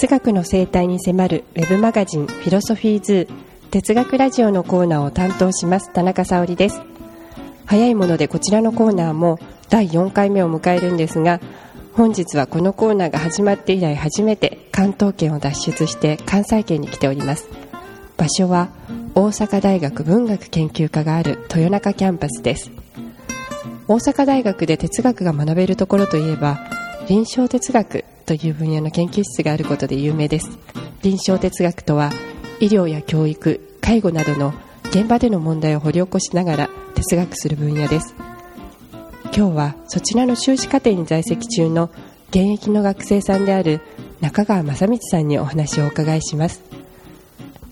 哲学の生態に迫るウェブマガジンフィロソフィーズ哲学ラジオのコーナーを担当します田中沙織です。早いものでこちらのコーナーも第4回目を迎えるんですが本日はこのコーナーが始まって以来初めて関東圏を脱出して関西圏に来ております。場所は大阪大学文学研究科がある豊中キャンパスです。大阪大学で哲学が学べるところといえば臨床哲学という分野の研究室があることで有名です。臨床哲学とは医療や教育介護などの現場での問題を掘り起こしながら哲学する分野です。今日はそちらの修士課程に在籍中の現役の学生さんである中川正道さんにお話をお伺いします。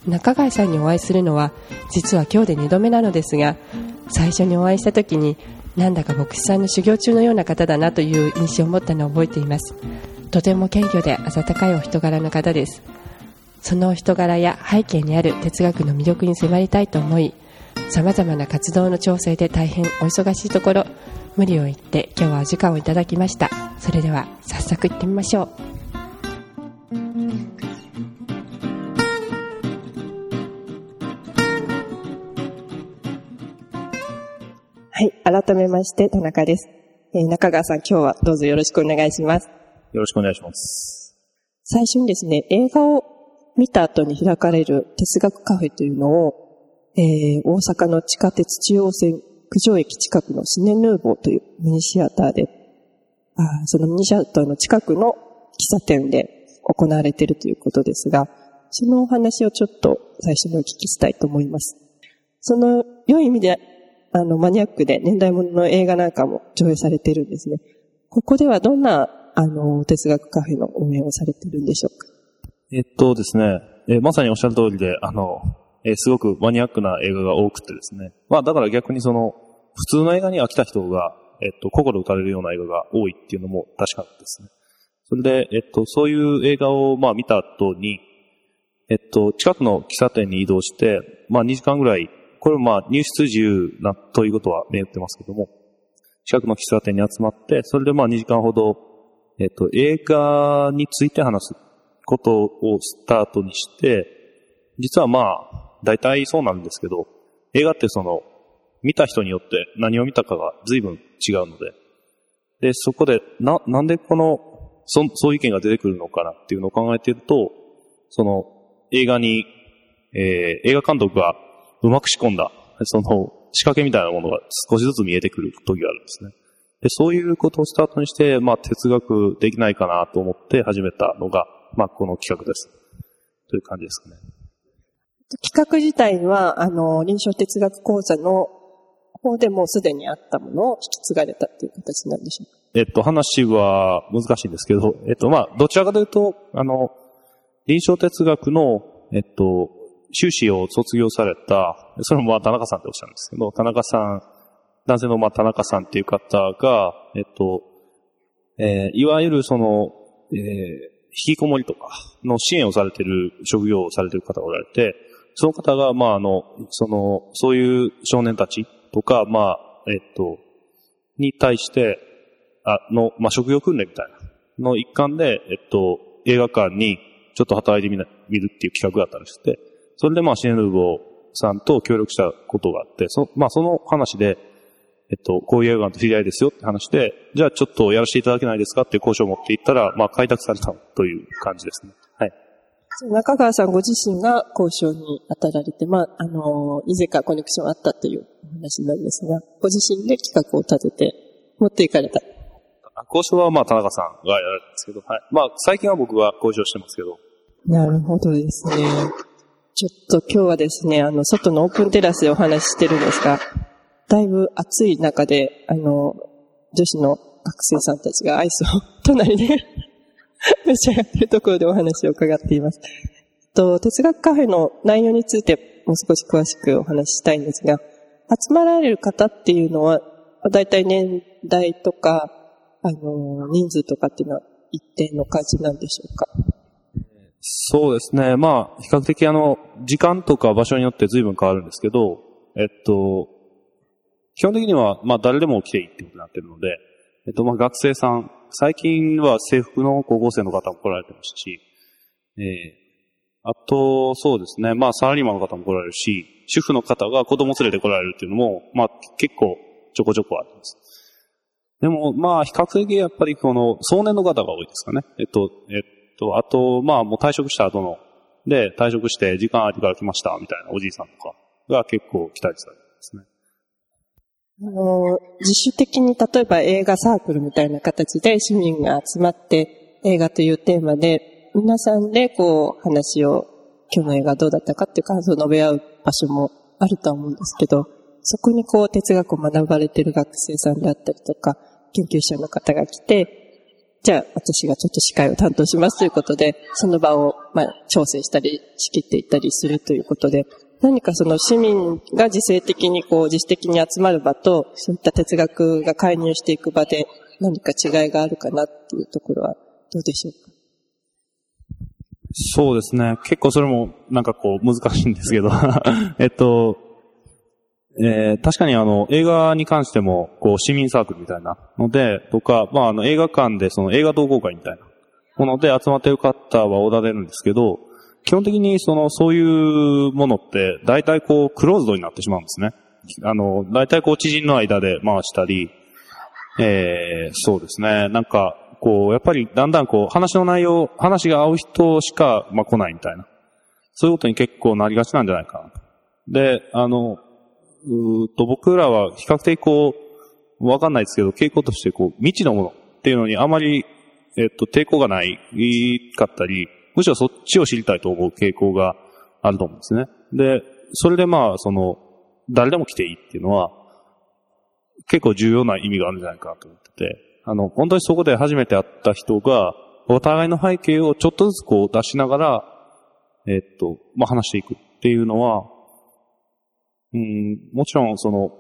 中川さんにお会いするのは実は今日で2度目なのですが最初にお会いした時になんだか牧師さんの修行中のような方だなという印象を持ったのを覚えています。とても謙虚で温かいお人柄の方です。そのお人柄や背景にある哲学の魅力に迫りたいと思いさまざまな活動の調整で大変お忙しいところ無理を言って今日はお時間をいただきました。それでは早速行ってみましょう。はい。改めまして、田中です。えー、中川さん、今日はどうぞよろしくお願いします。よろしくお願いします。最初にですね、映画を見た後に開かれる哲学カフェというのを、えー、大阪の地下鉄中央線九条駅近くのシネヌーボーというミニシアターで、あそのミニシアターの近くの喫茶店で行われているということですが、そのお話をちょっと最初にお聞きしたいと思います。その良い意味であの、マニアックで年代物の映画なんかも上映されてるんですね。ここではどんな、あの、哲学カフェの運営をされてるんでしょうか？えっとですね、えまさにおっしゃる通りで、あの、えすごくマニアックな映画が多くてですね。まあ、だから逆にその、普通の映画に飽きた人が、えっと、心打たれるような映画が多いっていうのも確かですね。それで、えっと、そういう映画を、まあ、見た後に、えっと、近くの喫茶店に移動して、まあ、2時間ぐらいこれまあ入室自由なということは銘打ってますけども、近くの喫茶店に集まって、それでまあ2時間ほど、えっと、映画について話すことをスタートにして、実はまあ、大体そうなんですけど、映画ってその、見た人によって何を見たかが随分違うので、で、そこで、な、なんでこの、そ、そういう意見が出てくるのかなっていうのを考えていると、その、映画に、えー、映画監督がうまく仕込んだ、その仕掛けみたいなものが少しずつ見えてくる時があるんですね。で、そういうことをスタートにして、まあ、哲学できないかなと思って始めたのが、まあ、この企画です。という感じですかね。企画自体は、あの、臨床哲学講座の方でもうすでにあったものを引き継がれたっていう形なんでしょうかえっと、話は難しいんですけど、えっと、まあ、どちらかというと、あの、臨床哲学の、えっと、修士を卒業された、それもまあ田中さんっておっしゃるんですけど、田中さん、男性のまあ田中さんっていう方が、えっと、えー、いわゆるその、えー、引きこもりとかの支援をされてる、職業をされてる方がおられて、その方が、まああの、その、そういう少年たちとか、まあ、えっと、に対して、あの、まあ、職業訓練みたいなの一環で、えっと、映画館にちょっと働いてみな、見るっていう企画があったりして、それでまあシネヌーボーさんと協力したことがあって、そ,、まあ、その話で、えっと、こういう映画と知り合いですよって話で、じゃあちょっとやらせていただけないですかっていう交渉を持っていったら、まあ開拓されたという感じですね。はい。中川さんご自身が交渉に当たられて、まあ、あの、以前からコネクションあったという話なんですが、ご自身で企画を立てて持っていかれた。交渉はまあ田中さんがやられたんですけど、はい。まあ最近は僕は交渉してますけど。なるほどですね。ちょっと今日はですね、あの、外のオープンテラスでお話ししてるんですが、だいぶ暑い中で、あの、女子の学生さんたちがアイスを隣で 召し上がってるところでお話を伺っています。と、哲学カフェの内容についてもう少し詳しくお話ししたいんですが、集まられる方っていうのは、だいたい年代とか、あの、人数とかっていうのは一定の感じなんでしょうか？そうですね。まあ、比較的あの、時間とか場所によって随分変わるんですけど、えっと、基本的には、まあ、誰でも来ていいってことになってるので、えっと、まあ、学生さん、最近は制服の高校生の方も来られてましたし、ええあと、そうですね。まあ、サラリーマンの方も来られるし、主婦の方が子供連れて来られるっていうのも、まあ、結構ちょこちょこあります。でも、まあ、比較的やっぱりこの、壮年の方が多いですかね。えっと、えっと、あと、まあ、もう退職した後の、で、退職して時間ありから来ました、みたいなおじいさんとかが結構来たりされるんですね。あの、自主的に例えば映画サークルみたいな形で市民が集まって映画というテーマで皆さんでこう話を今日の映画どうだったかっていう感想を述べ合う場所もあると思うんですけど、そこにこう哲学を学ばれてる学生さんであったりとか、研究者の方が来て、じゃあ私がちょっと司会を担当しますということで、その場をまあ調整したり仕切っていったりするということで、何かその市民が自制的にこう自主的に集まる場と、そういった哲学が介入していく場で何か違いがあるかなっていうところはどうでしょうか？そうですね。結構それもなんかこう難しいんですけど えっと、えー、確かにあの映画に関してもこう市民サークルみたいなので、とか、まああの映画館でその映画同好会みたいなもので集まってる方はおられるんですけど、基本的にその、そういうものって、大体こう、クローズドになってしまうんですね。あの、大体こう、知人の間で回したり、えー、そうですね。なんか、こう、やっぱりだんだんこう、話の内容、話が合う人しか、まあ、来ないみたいな。そういうことに結構なりがちなんじゃないかな。で、あの、うと、僕らは比較的こう、わかんないですけど、傾向としてこう、未知のものっていうのにあまり、えっと、抵抗がないかったり、むしろそっちを知りたいと思う傾向があると思うんですね。で、それでまあ、その、誰でも来ていいっていうのは、結構重要な意味があるんじゃないかなと思ってて、あの、本当にそこで初めて会った人が、お互いの背景をちょっとずつこう出しながら、えっと、まあ、話していくっていうのは、うん、もちろんその、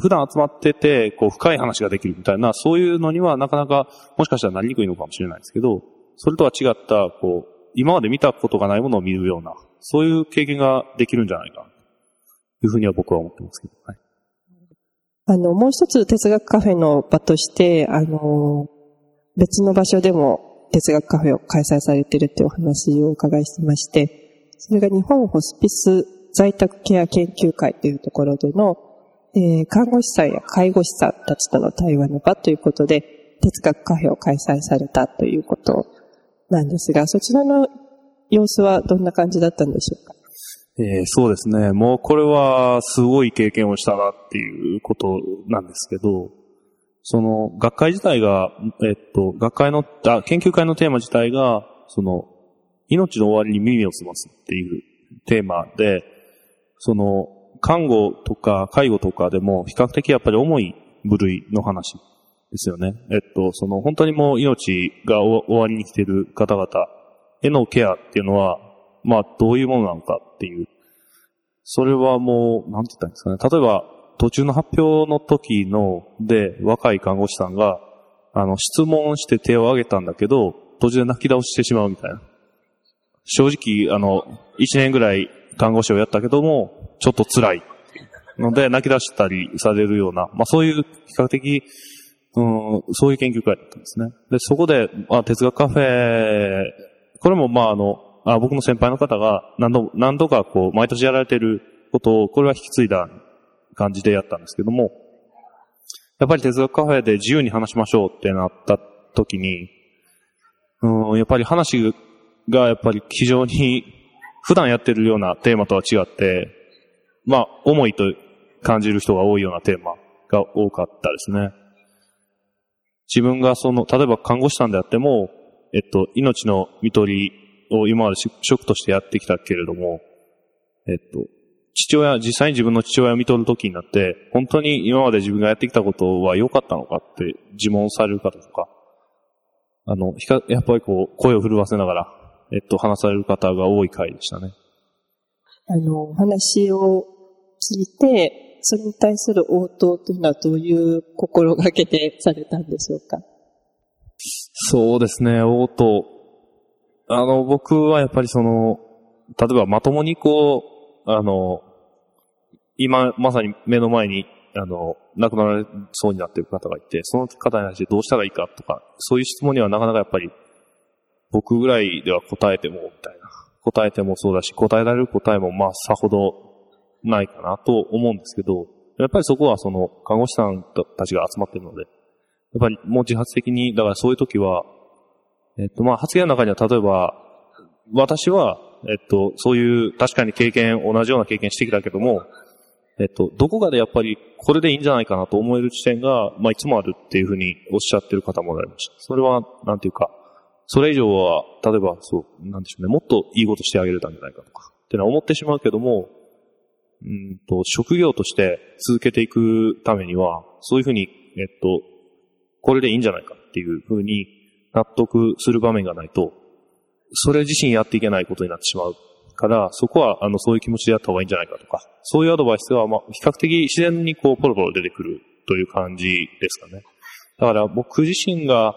普段集まってて、こう、深い話ができるみたいな、そういうのにはなかなか、もしかしたらなりにくいのかもしれないですけど、それとは違った、こう、今まで見たことがないものを見るような、そういう経験ができるんじゃないか、というふうには僕は思ってますけど、はい。あの、もう一つ哲学カフェの場として、あの、別の場所でも哲学カフェを開催されてるっていうお話をお伺いしてまして、それが日本ホスピス在宅ケア研究会というところでの、えー、看護師さんや介護士さんたちとの対話の場ということで、哲学カフェを開催されたということなんですが、そちらの様子はどんな感じだったんでしょうか？えー、そうですね。もうこれはすごい経験をしたなっていうことなんですけど、その学会自体が、えっと、学会の、あ、研究会のテーマ自体が、その、命の終わりに耳を澄ますっていうテーマで、その、看護とか介護とかでも比較的やっぱり重い部類の話ですよね。えっと、その本当にもう命が終わりに来てる方々へのケアっていうのは、まあどういうものなのかっていう。それはもう、なんて言ったんですかね。例えば、途中の発表の時の、で、若い看護師さんが、あの、質問して手を挙げたんだけど、途中で泣き倒してしまうみたいな。正直、あの、一年ぐらい看護師をやったけども、ちょっと辛い。ので、泣き出したりされるような、まあそういう比較的うん、そういう研究会だったんですね。で、そこで、まあ、哲学カフェ、これもまああの、あ僕の先輩の方が何度、何度かこう、毎年やられてることを、これは引き継いだ感じでやったんですけども、やっぱり哲学カフェで自由に話しましょうってなった時に、うん、やっぱり話がやっぱり非常に普段やってるようなテーマとは違って、まあ、重いと感じる人が多いようなテーマが多かったですね。自分がその、例えば看護師さんであっても、えっと、命の見取りを今まで職としてやってきたけれども、えっと、父親、実際に自分の父親を見取る時になって、本当に今まで自分がやってきたことは良かったのかって自問される方とか、あの、やっぱりこう、声を震わせながら、えっと、話される方が多い回でしたね。あの、お話をいて、それに対する応答というのはどういう心がけでされたんでしょうか？そうですね、応答。あの、僕はやっぱりその、例えばまともにこう、あの、今まさに目の前に、あの、亡くなられそうになっている方がいて、その方に対してどうしたらいいかとか、そういう質問にはなかなかやっぱり僕ぐらいでは答えても、みたいな。答えてもそうだし、答えられる答えもまあさほどないかなと思うんですけど、やっぱりそこはその看護師さんたちが集まってるので、やっぱりもう自発的に、だからそういう時は、えっとまあ発言の中には例えば、私は、えっと、そういう確かに経験、同じような経験してきたけども、えっと、どこかでやっぱりこれでいいんじゃないかなと思える地点が、まあいつもあるっていうふうにおっしゃってる方もおられました。それは、なんていうか、それ以上は、例えば、そう、なんでしょうね、もっといいことしてあげれたんじゃないかとか、ってのは思ってしまうけども、うんと、職業として続けていくためには、そういうふうに、えっと、これでいいんじゃないかっていうふうに納得する場面がないと、それ自身やっていけないことになってしまうから、そこは、あの、そういう気持ちでやった方がいいんじゃないかとか、そういうアドバイスは、まあ、比較的自然にこう、ポロポロ出てくるという感じですかね。だから僕自身が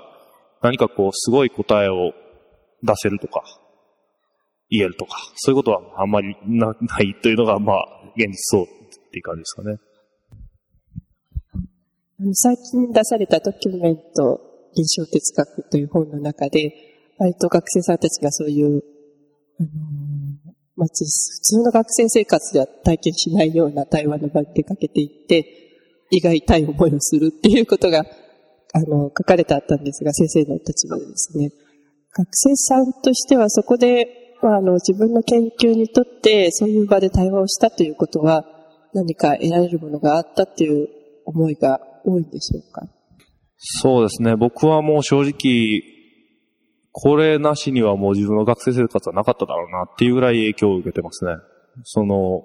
何かこう、すごい答えを出せるとか、言えるとか、そういうことはあんまりなないというのが、まあ、現実そうっていう感じですかね。最近出されたドキュメント、臨床哲学という本の中で、割と学生さんたちがそういう、あのー、まあ、普通の学生生活では体験しないような対話の場に出かけていって、意外痛い思いをするっていうことがあの、書かれてあったんですが、先生の立場でですね、学生さんとしてはそこで、まあ、あの、自分の研究にとってそういう場で対話をしたということは、何か得られるものがあったっていう思いが多いんでしょうか？そうですね。僕はもう正直、これなしにはもう自分の学生生活はなかっただろうなっていうぐらい影響を受けてますね。その、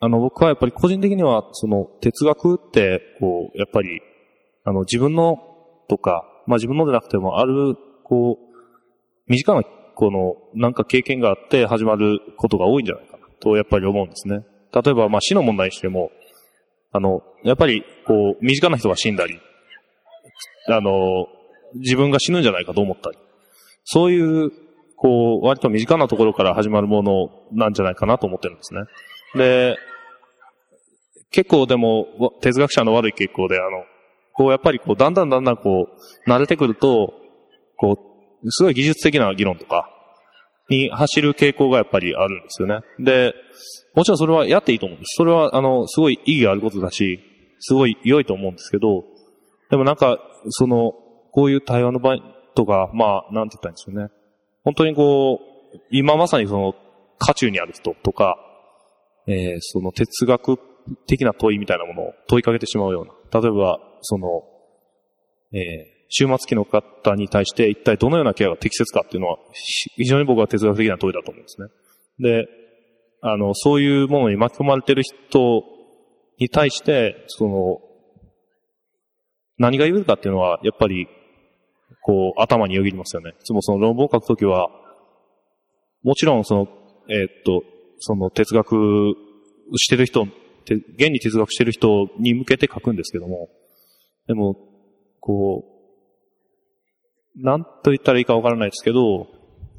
あの、僕はやっぱり個人的には、その、哲学って、こう、やっぱり、あの、自分のとか、まあ自分のでなくても、ある、こう、身近な、この、なんか経験があって始まることが多いんじゃないかな、とやっぱり思うんですね。例えば、まあ死の問題にしても、あの、やっぱり、こう、身近な人が死んだり、あの、自分が死ぬんじゃないかと思ったり、そういう、こう、割と身近なところから始まるものなんじゃないかなと思ってるんですね。で、結構でも、哲学者の悪い傾向で、あの、こうやっぱりこう、だんだんだんだんこう、慣れてくると、こう、すごい技術的な議論とか、に走る傾向がやっぱりあるんですよね。で、もちろんそれはやっていいと思うんです。それは、あの、すごい意義があることだし、すごい良いと思うんですけど、でもなんか、その、こういう対話の場合とか、まあ、なんて言ったんですよね。本当にこう、今まさにその、渦中にある人とか、えー、その哲学的な問いみたいなものを問いかけてしまうような。例えば、その、えー、終末期の方に対して一体どのようなケアが適切かっていうのは、非常に僕は哲学的な問いだと思うんですね。で、あの、そういうものに巻き込まれてる人に対して、その、何が言えるかっていうのは、やっぱり、こう、頭によぎりますよね。いつもその論文を書くときは、もちろんその、えー、っと、その哲学してる人、現に哲学してる人に向けて書くんですけども、でも、こう、なんと言ったらいいかわからないですけど、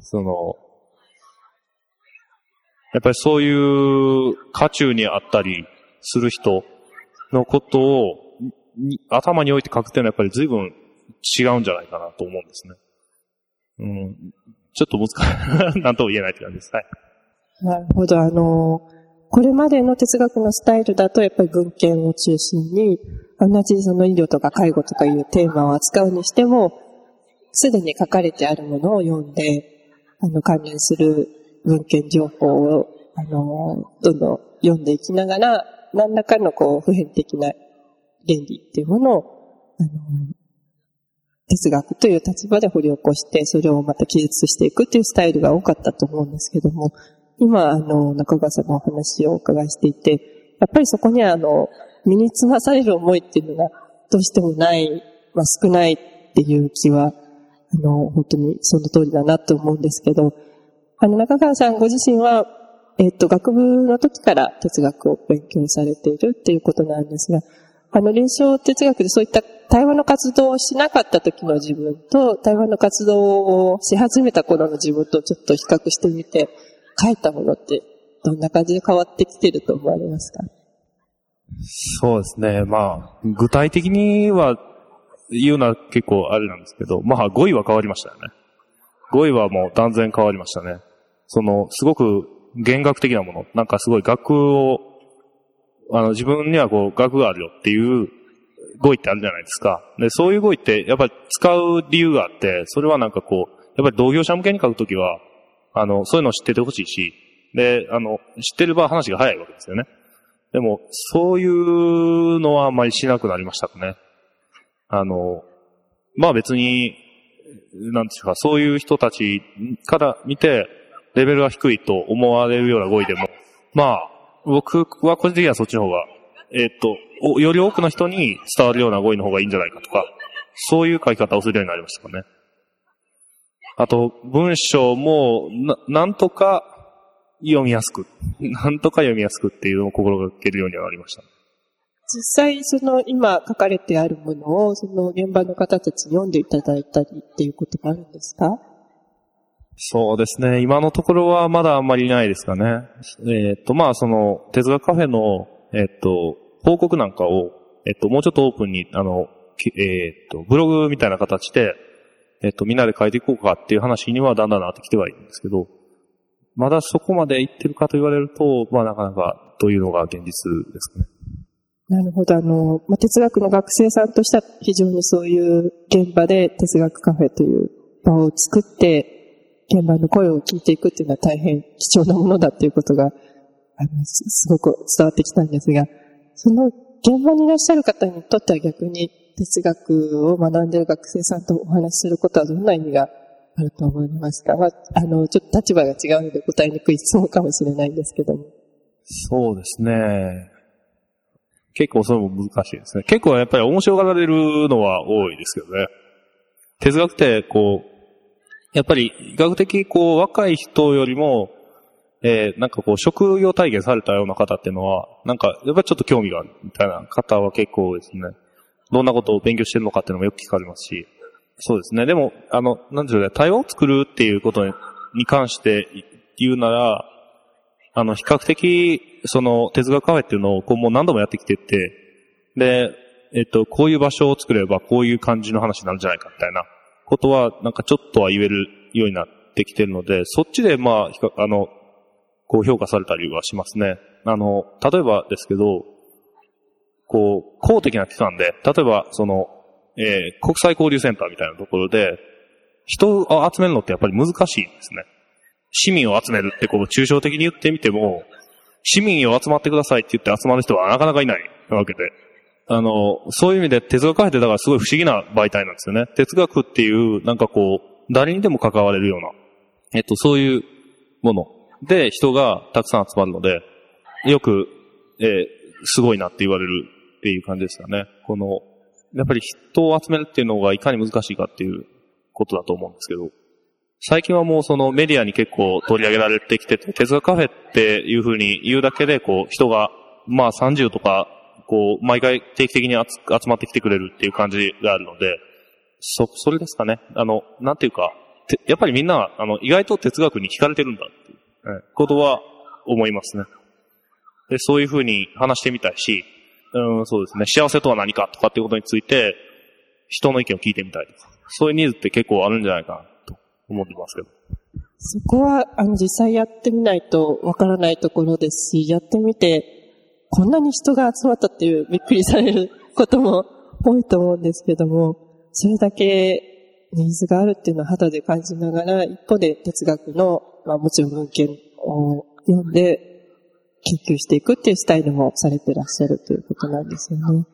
その、やっぱりそういう渦中にあったりする人のことを頭に置いて書くっていうのはやっぱり随分違うんじゃないかなと思うんですね。うん。ちょっと難しい。なんとも言えないって感じです。はい。なるほど。あの、これまでの哲学のスタイルだとやっぱり文献を中心に同じその医療とか介護とかいうテーマを扱うにしても、すでに書かれてあるものを読んで、あの、関連する文献情報を、あの、どんどん読んでいきながら、何らかのこう、普遍的な原理っていうものを、あの、哲学という立場で掘り起こして、それをまた記述していくっていうスタイルが多かったと思うんですけども、今、あの、中川さんのお話をお伺いしていて、やっぱりそこには、あの、身につまされる思いっていうのがどうしてもない、まあ、少ないっていう気は、あの、本当にその通りだなと思うんですけど、あの、中川さんご自身は、えっと、学部の時から哲学を勉強されているっていうことなんですが、あの、臨床哲学でそういった対話の活動をしなかった時の自分と、対話の活動をし始めた頃の自分とちょっと比較してみて、書いたものってどんな感じで変わってきてると思われますか？そうですね。まあ、具体的には言うのは結構あれなんですけど、まあ語彙は変わりましたよね。語彙はもう断然変わりましたね。その、すごく弦楽的なもの、なんかすごい楽を、あの、自分にはこう、楽があるよっていう語彙ってあるじゃないですか。で、そういう語彙ってやっぱり使う理由があって、それはなんかこう、やっぱり同業者向けに書くときは、あの、そういうのを知っててほしいし、で、あの、知ってれば話が早いわけですよね。でも、そういうのはあんまりしなくなりましたかね。あの、まあ別に、なんですか、そういう人たちから見て、レベルが低いと思われるような語彙でも、まあ、僕は個人的にはそっちの方が、えっ、と、より多くの人に伝わるような語彙の方がいいんじゃないかとか、そういう書き方をするようになりましたかね。あと、文章も、な、なんとか読みやすく、なんとか読みやすくっていうのを心がけるようにはなりました。実際、その今書かれてあるものを、その現場の方たちに読んでいただいたりっていうことがあるんですか？そうですね。今のところはまだあんまりないですかね。えっ、ー、と、まあ、その、哲学カフェの、えっ、ー、と、報告なんかを、えっ、ー、と、もうちょっとオープンに、あの、えっ、と、ブログみたいな形で、えっ、と、みんなで書いていこうかっていう話にはだんだんなってきてはいるんですけど、まだそこまで行ってるかと言われると、まあ、なかなかというのが現実ですね。なるほど。あの、まあ、哲学の学生さんとしては非常にそういう現場で哲学カフェという場を作って、現場の声を聞いていくっていうのは大変貴重なものだっていうことが、あの、すごく伝わってきたんですが、その現場にいらっしゃる方にとっては逆に哲学を学んでいる学生さんとお話しすることはどんな意味があると思いますか？まあ、あの、ちょっと立場が違うので答えにくい質問かもしれないんですけども。そうですね。結構それも難しいですね。結構やっぱり面白がられるのは多いですけどね。哲学ってこう、やっぱり、医学的、こう、若い人よりも、えー、なんかこう、職業体験されたような方っていうのは、なんか、やっぱりちょっと興味があるみたいな方は結構ですね。どんなことを勉強してるのかっていうのもよく聞かれますし。そうですね。でも、あの、なんでしょうね、対話を作るっていうことに関して言うなら、あの、比較的、その、哲学カフェっていうのを、こう、もう何度もやってきてて、で、えっと、こういう場所を作れば、こういう感じの話になるんじゃないか、みたいな。ことは、なんかちょっとは言えるようになってきてるので、そっちで、まあ、あの、こう評価されたりはしますね。あの、例えばですけど、こう、公的な機関で、例えば、その、えー、国際交流センターみたいなところで、人を集めるのってやっぱり難しいんですね。市民を集めるってこう、抽象的に言ってみても、市民を集まってくださいって言って集まる人はなかなかいないわけで。あの、そういう意味で哲学カフェってだからすごい不思議な媒体なんですよね。哲学っていう、なんかこう、誰にでも関われるような、えっと、そういうもので人がたくさん集まるので、よく、えー、すごいなって言われるっていう感じですよね。この、やっぱり人を集めるっていうのがいかに難しいかっていうことだと思うんですけど、最近はもうそのメディアに結構取り上げられてきてて、哲学カフェっていう風に言うだけで、こう、人が、まあ30とかこう、毎回定期的に集まってきてくれるっていう感じがあるので、そ、それですかね。あの、なんていうか、やっぱりみんな、あの、意外と哲学に惹かれてるんだっていう、ことは思いますね。で、そういうふうに話してみたいし、うん、そうですね。幸せとは何かとかっていうことについて、人の意見を聞いてみたいとか、そういうニーズって結構あるんじゃないかな思ってますけど。そこは、あの、実際やってみないとわからないところですし、やってみて、こんなに人が集まったっていうびっくりされることも多いと思うんですけども、それだけニーズがあるっていうのは肌で感じながら、一方で哲学の、まあもちろん文献を読んで研究していくっていうスタイルもされてらっしゃるということなんですよね。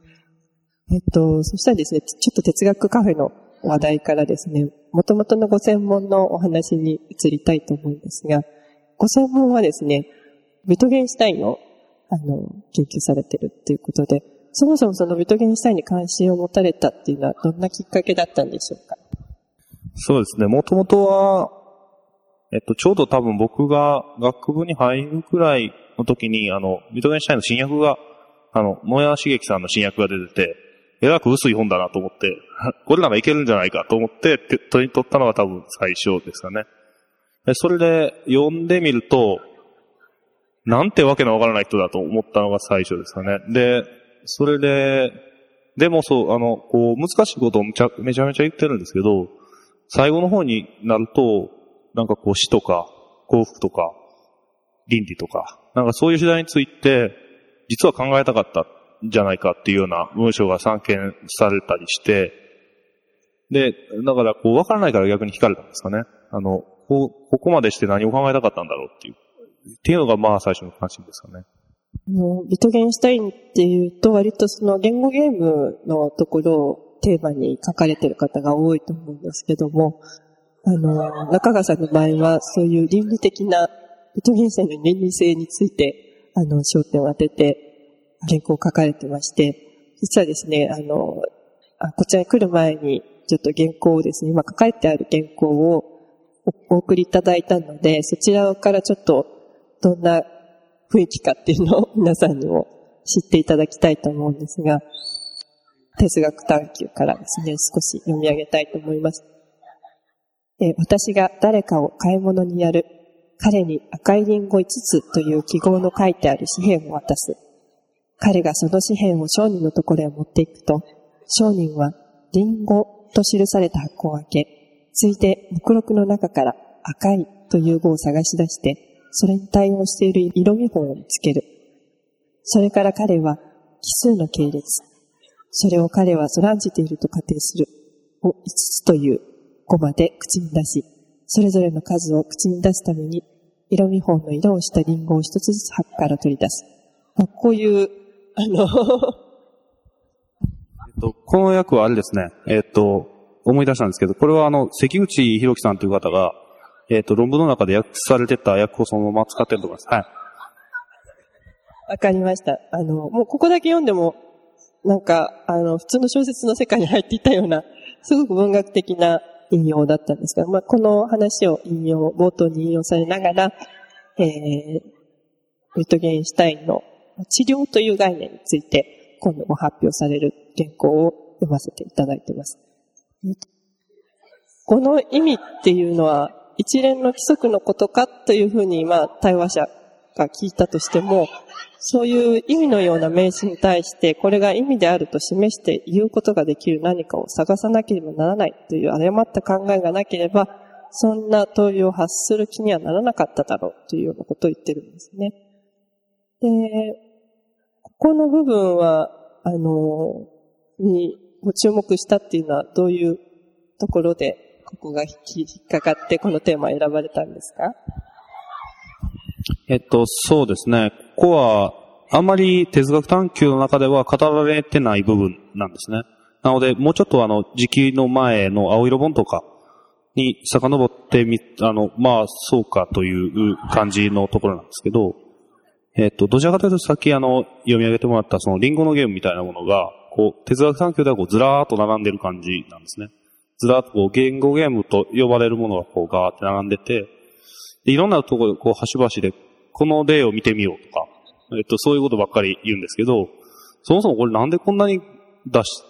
えっと、そしたらですね、ちょっと哲学カフェの話題からですね、元々のご専門のお話に移りたいと思うんですが、ご専門はですね、ビトゲンシュタインのあの、研究されてるっていうことで、そもそもそのビトゲンシュタインに関心を持たれたっていうのはどんなきっかけだったんでしょうか？そうですね。もともとは、えっと、ちょうど多分僕が学部に入るくらいの時に、あの、ビトゲンシュタインの新訳が、あの、野谷茂樹さんの新訳が出てて、えらく薄い本だなと思って、これならいけるんじゃないかと思って、手に取ったのが多分最初ですかね。それで読んでみると、なんてわけのわからない人だと思ったのが最初ですかね。で、それで、でもそう、あの、こう、難しいことをめちゃめちゃ言ってるんですけど、最後の方になると、なんかこう死とか幸福とか倫理とか、なんかそういう時代について、実は考えたかったじゃないかっていうような文章が散見されたりして、で、だからこう分からないから逆に惹かれたんですかね。あの、こうここまでして何を考えたかったんだろうっていう。っていうのがまあ最初の関心ですかね。あの、ビトゲンシュタインっていうと割とその言語ゲームのところをテーマに書かれてる方が多いと思うんですけども、あの、中川さんの場合はそういう倫理的な、ビトゲンシュタインの倫理性について、あの、焦点を当てて原稿を書かれてまして、実はですね、あの、あこちらに来る前にちょっと原稿をですね、今書かれてある原稿をお送りいただいたので、そちらからちょっとどんな雰囲気かっていうのを 皆さんにも知っていただきたいと思うんですが、哲学探求からですね、少し読み上げたいと思います。私が誰かを買い物にやる、彼に赤いリンゴ5つという記号の書いてある紙幣を渡す。彼がその紙幣を商人のところへ持っていくと、商人はリンゴと記された箱を開け、ついて目録の中から赤いという語を探し出して、それに対応している色見本を見つける。それから彼は奇数の系列。それを彼はそらんじていると仮定する。を5つという語まで口に出し、それぞれの数を口に出すために、色見本の色をしたリンゴを一つずつ箱から取り出す。こういう、あのえっと、この役はあれですね、えっと、思い出したんですけど、これはあの、関口博樹さんという方が、えっ、と、論文の中で訳されてた訳をそのまま使ってると思います。はい。わかりました。あの、もうここだけ読んでも、なんか、あの、普通の小説の世界に入っていたような、すごく文学的な引用だったんですが、まあ、この話を引用、冒頭に引用されながら、えー、ウィットゲンシュタインの治療という概念について、今度も発表される原稿を読ませていただいています。この意味っていうのは一連の規則のことかというふうに、まあ、対話者が聞いたとしても、そういう意味のような名詞に対して、これが意味であると示して言うことができる何かを探さなければならないという誤った考えがなければ、そんな問いを発する気にはならなかっただろうというようなことを言ってるんですね。で、この部分は、あの、にご注目したっていうのはどういうところで、ここが引っかかってこのテーマを選ばれたんですか？えっと、そうですね。ここは、あんまり哲学探求の中では語られてない部分なんですね。なので、もうちょっとあの、時期の前の青色本とかに遡ってみ、あの、まあ、そうかという感じのところなんですけど、えっと、どちらかというとさっきあの、読み上げてもらったそのリンゴのゲームみたいなものが、こう、哲学探求ではこう、ずらーっと並んでる感じなんですね。ずらーっとこう、言語ゲームと呼ばれるものがこう、ガーって並んでて、でいろんなところでこう、端々で、この例を見てみようとか、えっと、そういうことばっかり言うんですけど、そもそもこれなんでこんなに出し、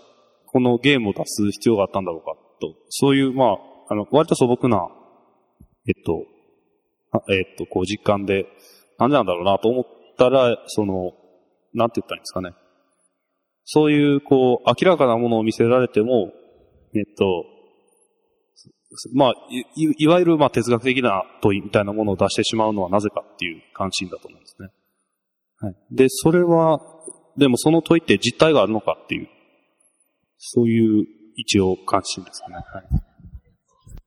このゲームを出す必要があったんだろうかと、そういう、まあ、あの、割と素朴な、えっと、えっと、こう実感で、なんでなんだろうなと思ったら、その、なんて言ったらいいんですかね。そういう、こう、明らかなものを見せられても、えっと、まあ、い、いわゆる、まあ、哲学的な問いみたいなものを出してしまうのはなぜかっていう関心だと思うんですね。はい。で、それは、でもその問いって実体があるのかっていう、そういう一応関心ですね。はい。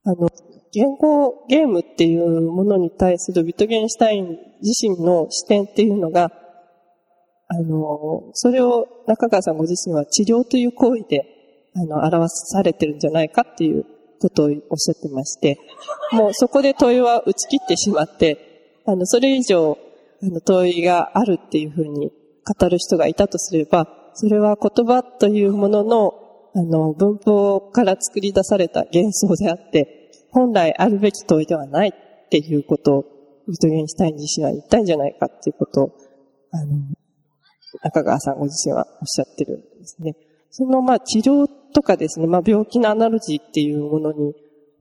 あの、言語ゲームっていうものに対するビトゲンシュタイン自身の視点っていうのが、あの、それを中川さんご自身は治療という行為で、あの、表されてるんじゃないかっていうことをおっしゃってまして、もうそこで問いは打ち切ってしまって、あの、それ以上、あの、問いがあるっていうふうに語る人がいたとすれば、それは言葉というものの、あの、文法から作り出された幻想であって、本来あるべき問いではないっていうことを、ウィトゲンシュタイン自身は言ったいんじゃないかっていうことを、あの、中川さんご自身はおっしゃってるんですね。そのまあ治療とかですね、まあ病気のアナロジーっていうものに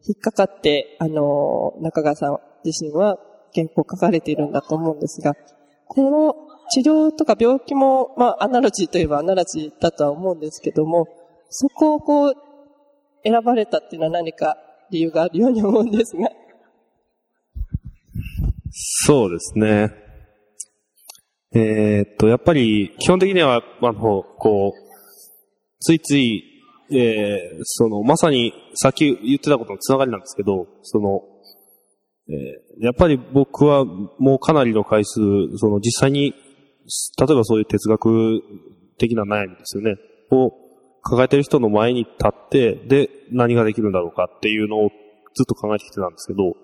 引っかかって、あの、中川さん自身は原稿を書かれているんだと思うんですが、この治療とか病気も、まあアナロジーといえばアナロジーだとは思うんですけども、そこをこう選ばれたっていうのは何か理由があるように思うんですが。そうですね。えー、っと、やっぱり、基本的には、あの、こう、ついつい、えー、その、まさに、さっき言ってたことのつながりなんですけど、その、えー、やっぱり僕はもうかなりの回数、その実際に、例えばそういう哲学的な悩みですよね、を抱えてる人の前に立って、で、何ができるんだろうかっていうのをずっと考えてきてたんですけど、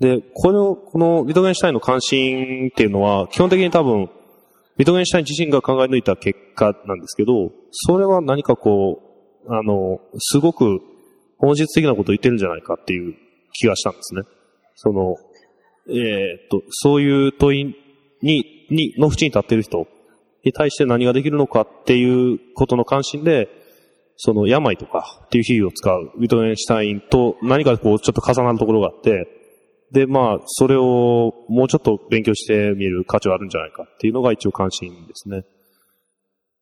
で、この、このビトゲンシュタインの関心っていうのは、基本的に多分、ビトゲンシュタイン自身が考え抜いた結果なんですけど、それは何かこう、あの、すごく本質的なことを言ってるんじゃないかっていう気がしたんですね。その、えー、っと、そういう問いに、に、の縁に立ってる人に対して何ができるのかっていうことの関心で、その病とかっていう比喩を使うビトゲンシュタインと何かこうちょっと重なるところがあって、で、まあ、それをもうちょっと勉強してみる価値はあるんじゃないかっていうのが一応関心ですね。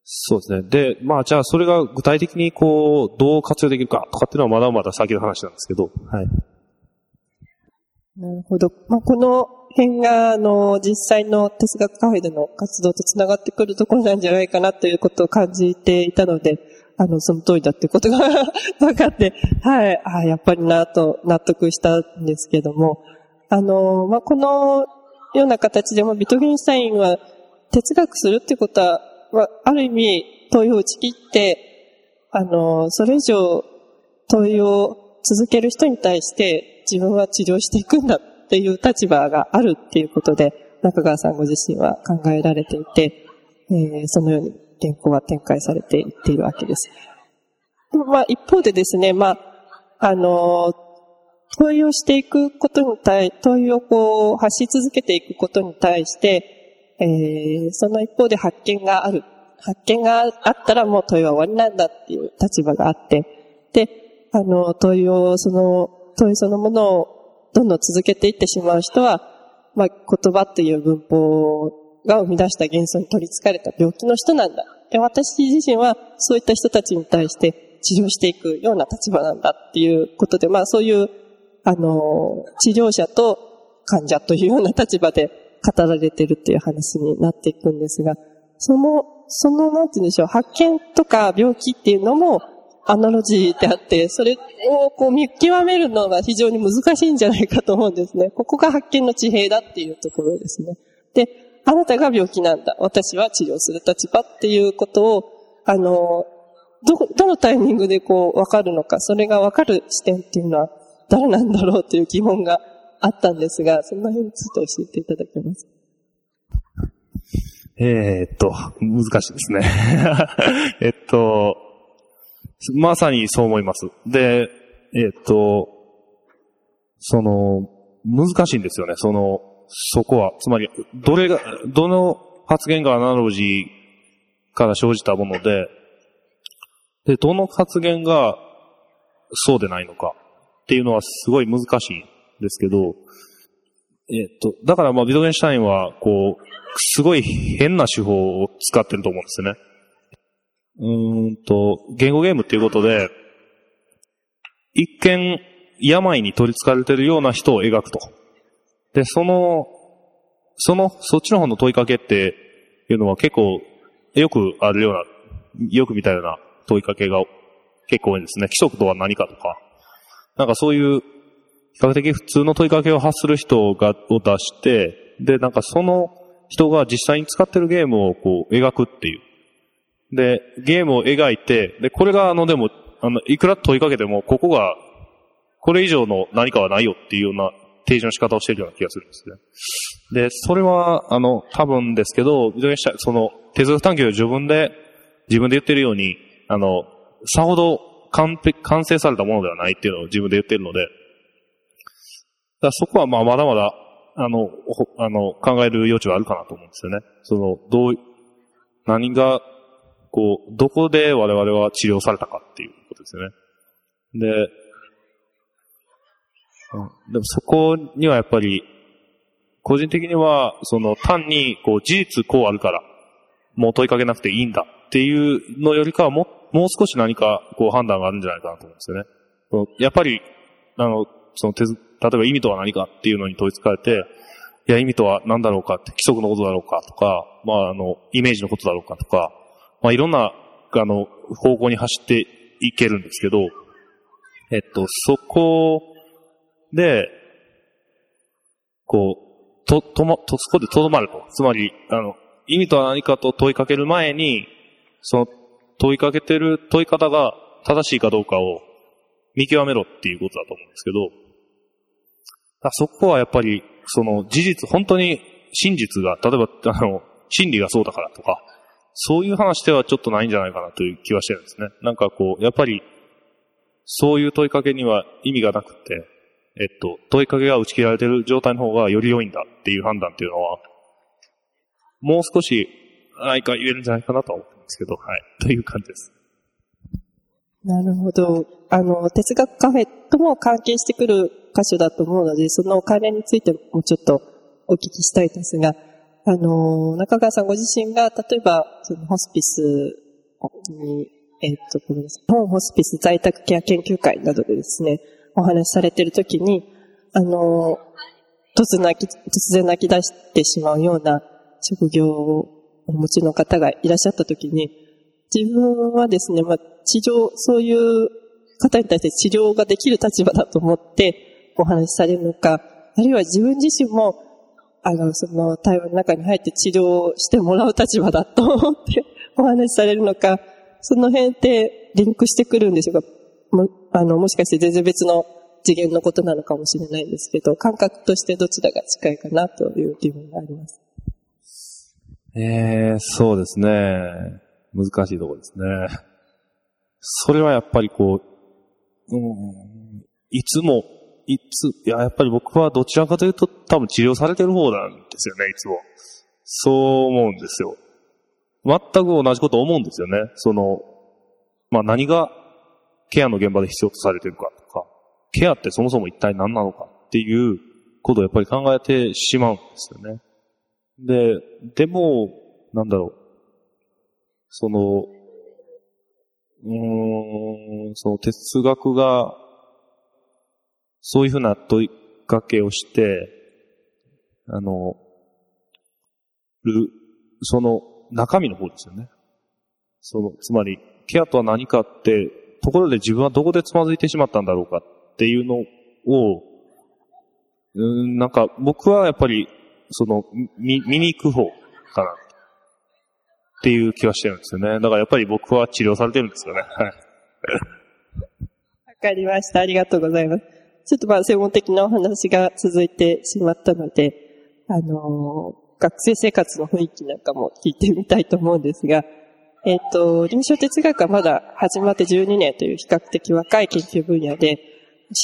そうですね。で、まあ、じゃあそれが具体的にこう、どう活用できるかとかっていうのはまだまだ先の話なんですけど、はい。なるほど。まあ、この辺が、あの、実際の哲学カフェでの活動とつながってくるところなんじゃないかなということを感じていたので、あの、その通りだっていうことが 分かって、はい、あやっぱりなと納得したんですけども、あの、まあ、このような形でもビトゲンシュタインは哲学するってことは、まあ、ある意味問いを打ち切って、あの、それ以上問いを続ける人に対して自分は治療していくんだ。っていう立場があるっていうことで、中川さんご自身は考えられていて、えー、そのように原稿は展開されていっているわけです。まあ、一方でですね、まあ、あの、問いをしていくことに対、問いをこう発し続けていくことに対して、えー、その一方で発見がある。発見があったらもう問いは終わりなんだっていう立場があって、で、あの、問いを、その、問いそのものをどんどん続けていってしまう人は、まあ、言葉という文法が生み出した幻想に取り憑かれた病気の人なんだ。で私自身はそういった人たちに対して治療していくような立場なんだっていうことで、まあそういうあの、治療者と患者というような立場で語られてるっていう話になっていくんですが、その、その、なんて言うんでしょう、発見とか病気っていうのもアナロジーであって、それをこう見極めるのが非常に難しいんじゃないかと思うんですね。ここが発見の地平だっていうところですね。で、あなたが病気なんだ。私は治療する立場っていうことを、あの、ど、どのタイミングでこう分かるのか、それが分かる視点っていうのは誰なんだろうという疑問があったんですが、その辺について教えていただけますえー、っと、難しいですね。えっと、まさにそう思います。で、えっと、その、難しいんですよね、その、そこは。つまり、どれが、どの発言がアナロジーから生じたもので、で、どの発言がそうでないのか。っていうのはすごい難しいんですけど、えっと、だからまあビトゲンシュタインは、こう、すごい変な手法を使ってると思うんですよね。うんと、言語ゲームっていうことで、一見病に取り憑かれてるような人を描くと。で、その、その、そっちの方の問いかけっていうのは結構よくあるような、よく見たような問いかけが結構多いんですね。規則とは何かとか、なんかそういう、比較的普通の問いかけを発する人が、を出して、で、なんかその人が実際に使ってるゲームをこう描くっていう。で、ゲームを描いて、で、これがあのでも、あの、いくら問いかけても、ここが、これ以上の何かはないよっていうような提示の仕方をしているような気がするんですね。で、それは、あの、多分ですけど、その、哲学探求を自分で、自分で言ってるように、あの、さほど完璧完成されたものではないっていうのを自分で言ってるので、だそこはまあまだまだ、あの、あの、考える余地はあるかなと思うんですよね。その、どう、何が、こう、どこで我々は治療されたかっていうことですよね。で、うん、でもそこにはやっぱり、個人的には、その単に、こう、事実こうあるから、もう問いかけなくていいんだっていうのよりかはも、もう少し何かこう判断があるんじゃないかなと思うんですよね。やっぱりあの、その手ず、例えば意味とは何かっていうのに問いつかれて、いや、意味とは何だろうかって、規則のことだろうかとか、まあ、あの、イメージのことだろうかとか、まあ、いろんな、あの、方向に走っていけるんですけど、えっと、そこで、こう、と、とも、と、そこでとどまると。つまり、あの、意味とは何かと問いかける前に、その問いかけてる問い方が正しいかどうかを見極めろっていうことだと思うんですけど、あそこはやっぱり、その事実、本当に真実が、例えば、あの、真理がそうだからとか、そういう話ではちょっとないんじゃないかなという気はしてるんですね。なんかこう、やっぱり、そういう問いかけには意味がなくて、えっと、問いかけが打ち切られてる状態の方がより良いんだっていう判断っていうのは、もう少し何か言えるんじゃないかなとは思ってますけど、はい。という感じです。なるほど。あの、哲学カフェとも関係してくる箇所だと思うので、その関連についてもちょっとお聞きしたいですが、あの、中川さんご自身が、例えば、そのホスピスに、えっ、と、ごめんなさい。本ホスピス在宅ケア研究会などでですね、お話しされているときに、あの、突然泣き、突然泣き出してしまうような職業をお持ちの方がいらっしゃったときに、自分はですね、まあ、治療、そういう方に対して治療ができる立場だと思ってお話しされるのか、あるいは自分自身も、あの、その対話の中に入って治療してもらう立場だと思って お話しされるのか、その辺ってリンクしてくるんでしょうか？もあの、もしかして全然別の次元のことなのかもしれないんですけど、感覚としてどちらが近いかなという疑問があります。ええー、そうですね。難しいところですね。それはやっぱりこう、うん、いつも、いつ、いや、やっぱり僕はどちらかというと多分治療されてる方なんですよね、いつも。そう思うんですよ。全く同じこと思うんですよね。その、まあ何がケアの現場で必要とされてるかとか、ケアってそもそも一体何なのかっていうことをやっぱり考えてしまうんですよね。で、でも、なんだろう。その、うーん、その哲学が、そういうふうな問いかけをして、あの、る、その中身の方ですよね。その、つまり、ケアとは何かって、ところで自分はどこでつまずいてしまったんだろうかっていうのを、うん、なんか僕はやっぱりその、見、見に行く方かな。っていう気はしてるんですよね。だからやっぱり僕は治療されてるんですよね。はい。わかりました。ありがとうございます。ちょっとまあ専門的なお話が続いてしまったので、あのー、学生生活の雰囲気なんかも聞いてみたいと思うんですが、えっ、ー、と、臨床哲学はまだ始まって12年という比較的若い研究分野で、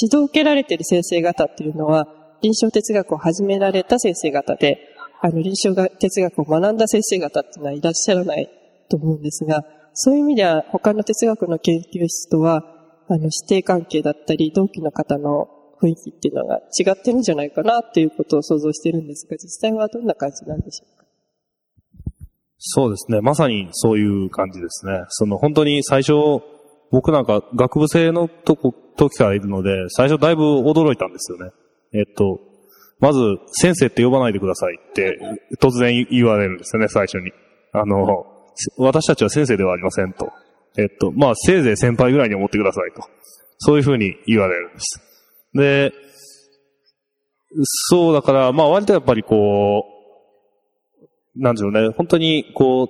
指導を受けられている先生方っていうのは、臨床哲学を始められた先生方で、あの、臨床哲学を学んだ先生方っていうのはいらっしゃらないと思うんですが、そういう意味では他の哲学の研究室とは、あの、指定関係だったり、同期の方の雰囲気っていうのが違ってるんじゃないかなっていうことを想像してるんですが、実際はどんな感じなんでしょうか？そうですね。まさにそういう感じですね。その本当に最初、僕なんか学部生のとこ、時からいるので、最初だいぶ驚いたんですよね。えっと、まず、先生って呼ばないでくださいって突然言われるんですよね、最初に。あの、私たちは先生ではありませんと。えっと、まあ、せいぜい先輩ぐらいに思ってくださいと。そういうふうに言われるんです。で、そうだから、まあ割とやっぱりこう、なんでしょうね、本当にこ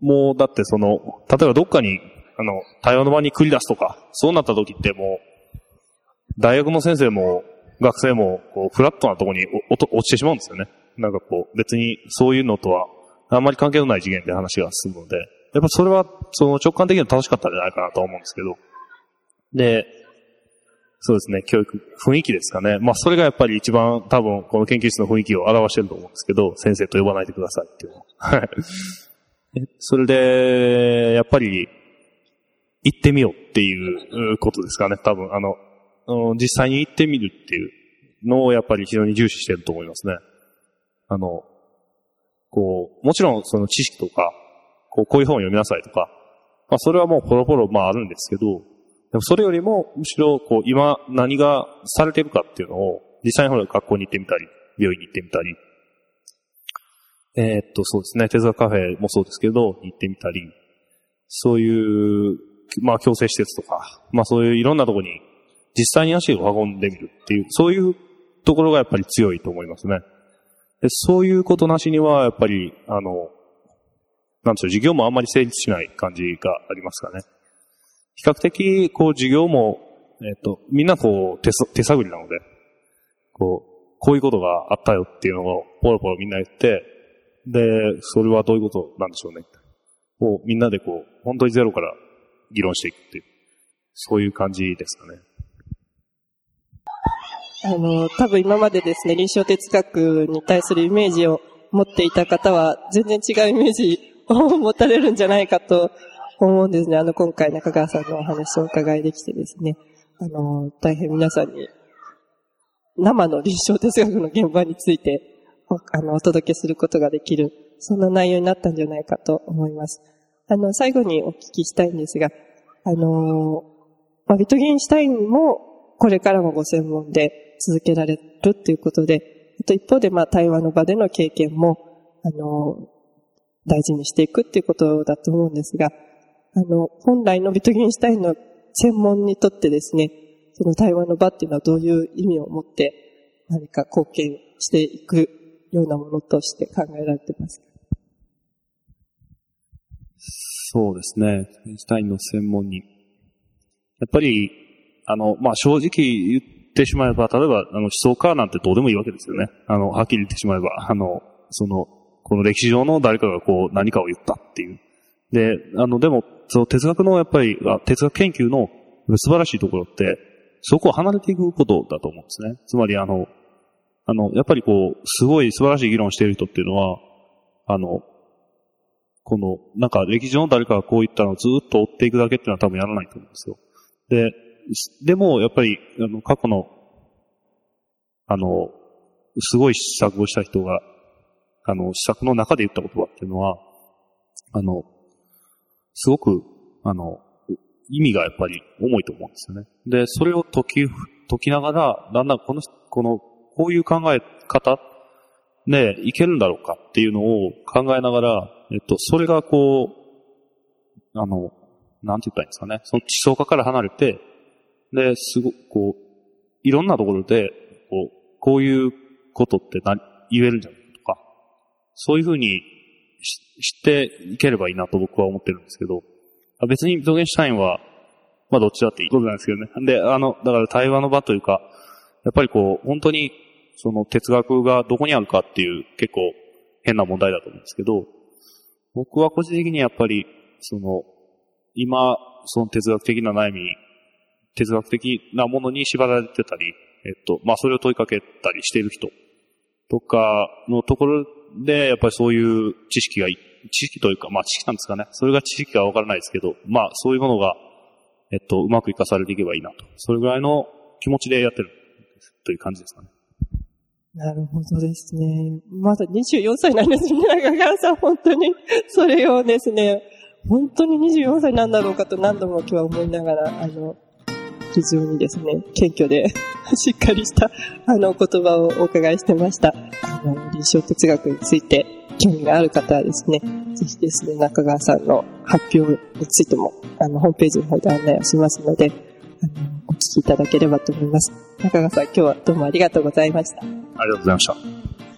う、もうだってその、例えばどっかに、あの、対話の場に繰り出すとか、そうなった時ってもう、大学の先生も学生も、こう、フラットなところに落ちてしまうんですよね。なんかこう、別にそういうのとは、あんまり関係のない次元で話が進むので、やっぱそれは、その直感的には正しかったんじゃないかなと思うんですけど。で、そうですね、教育、雰囲気ですかね。まあ、それがやっぱり一番多分、この研究室の雰囲気を表してると思うんですけど、先生と呼ばないでくださいっていうのは。はい。それで、やっぱり、行ってみようっていうことですかね。多分、あの、実際に行ってみるっていうのをやっぱり非常に重視してると思いますね。あの、こう、もちろんその知識とか、こう、こういう本を読みなさいとか、まあそれはもうポロポロまああるんですけど、でもそれよりも、むしろ、こう、今何がされてるかっていうのを、実際にほら、学校に行ってみたり、病院に行ってみたり、えーっと、そうですね、哲学カフェもそうですけど、行ってみたり、そういう、まあ、強制施設とか、まあ、そういういろんなところに、実際に足を運んでみるっていう、そういうところがやっぱり強いと思いますね。でそういうことなしには、やっぱり、あの、なんでしょう、授業もあんまり成立しない感じがありますかね。比較的、こう、授業も、えっ、と、みんなこう手、手探りなので、こう、こういうことがあったよっていうのを、ポロポロみんな言って、で、それはどういうことなんでしょうね。をみんなでこう、本当にゼロから議論していくっていう、そういう感じですかね。あの、多分今までですね、臨床哲学に対するイメージを持っていた方は、全然違うイメージを持たれるんじゃないかと思うんですね。あの、今回中川さんのお話をお伺いできてですね、あの、大変皆さんに、生の臨床哲学の現場について、あの、お届けすることができる、そんな内容になったんじゃないかと思います。あの、最後にお聞きしたいんですが、あの、まあ、ビトゲンシュタインも、これからもご専門で続けられるっていうことで、あと一方で、まあ、対話の場での経験も、あの、大事にしていくっていうことだと思うんですが、あの、本来のビトゲンシュタインの専門にとってですね、その対話の場っていうのはどういう意味を持って何か貢献していくようなものとして考えられてますか？そうですね。エインシュタインの専門に。やっぱり、あの、まあ、正直言ってしまえば、例えば、あの、思想家なんてどうでもいいわけですよね。あの、はっきり言ってしまえば、あの、その、この歴史上の誰かがこう、何かを言ったっていう。で、あの、でも、その哲学のやっぱり、哲学研究の素晴らしいところって、そこを離れていくことだと思うんですね。つまり、あの、あの、やっぱりこう、すごい素晴らしい議論している人っていうのは、あの、この、なんか歴史上の誰かがこう言ったのをずっと追っていくだけっていうのは多分やらないと思うんですよ。で、でも、やっぱり、あの、過去の、あの、すごい施策をした人が、あの、施策の中で言った言葉っていうのは、あの、すごく、あの、意味がやっぱり重いと思うんですよね。で、それを解き、解きながら、だんだんこの、この、こういう考え方でいけるんだろうかっていうのを考えながら、えっと、それがこう、あの、なんて言ったらいいんですかね。その思想家から離れて、で、すごくこう、いろんなところで、こう、こういうことって何、言えるんじゃない、そういうふうに知っていければいいなと僕は思ってるんですけど、別にドゲンシュタインは、まあどっちだっていいことなんですけどね。で、あの、だから対話の場というか、やっぱりこう、本当に、その哲学がどこにあるかっていう結構変な問題だと思うんですけど、僕は個人的にやっぱり、その、今、その哲学的な悩み、哲学的なものに縛られてたり、えっと、まあそれを問いかけたりしている人とかのところで、やっぱりそういう知識が、知識というか、まあ知識なんですかね。それが知識かわからないですけど、まあそういうものが、えっと、うまく活かされていけばいいなと。それぐらいの気持ちでやってるという感じですかね。なるほどですね。まだ24歳なんですね、中川さん。本当に、それをですね、本当に24歳なんだろうかと何度も今日は思いながら、あの、非常にですね、謙虚で、しっかりした、あの、言葉をお伺いしてました。あの、臨床哲学について興味がある方はですね、ぜひですね、中川さんの発表についても、あの、ホームページの方で案内をしますので、あの、お聞きいただければと思います。中川さん、今日はどうもありがとうございました。ありがとうございました。